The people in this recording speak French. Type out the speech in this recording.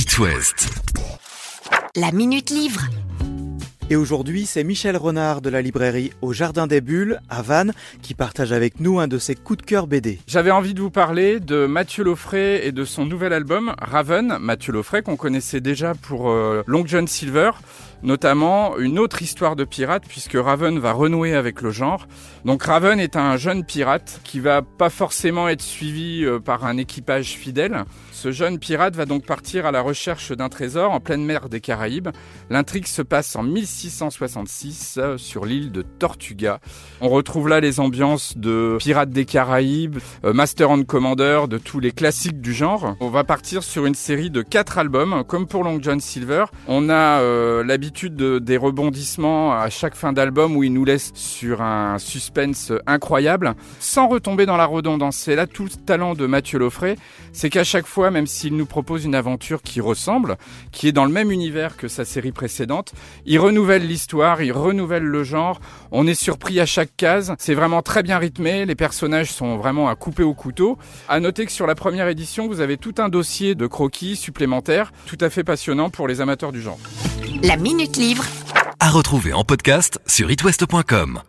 It West. La Minute Livre. Et aujourd'hui, c'est Michel Renard de la librairie Au Jardin des Bulles, à Vannes, qui partage avec nous un de ses coups de cœur BD. J'avais envie de vous parler de Mathieu Loffray et de son nouvel album Raven. Mathieu Loffray qu'on connaissait déjà pour euh, Long John Silver, notamment une autre histoire de pirate puisque Raven va renouer avec le genre. Donc Raven est un jeune pirate qui va pas forcément être suivi euh, par un équipage fidèle. Ce jeune pirate va donc partir à la recherche d'un trésor en pleine mer des Caraïbes. L'intrigue se passe en 1666 euh, sur l'île de Tortuga. On retrouve là les ambiances de Pirates des Caraïbes, euh, Master and Commander, de tous les classiques du genre. On va partir sur une série de quatre albums, comme pour Long John Silver. On a l'habitude de, des rebondissements à chaque fin d'album où il nous laisse sur un suspense incroyable, sans retomber dans la redondance. C'est là tout le talent de Mathieu Loffray, c'est qu'à chaque fois, même s'il nous propose une aventure qui ressemble, qui est dans le même univers que sa série précédente, il renouvelle l'histoire, il renouvelle le genre. On est surpris à chaque case. C'est vraiment très bien rythmé. Les personnages sont vraiment à couper au couteau. À noter que sur la première édition, vous avez tout un dossier de croquis supplémentaires, tout à fait passionnant pour les amateurs du genre. La Minute Livre. À retrouver en podcast sur itwest.com.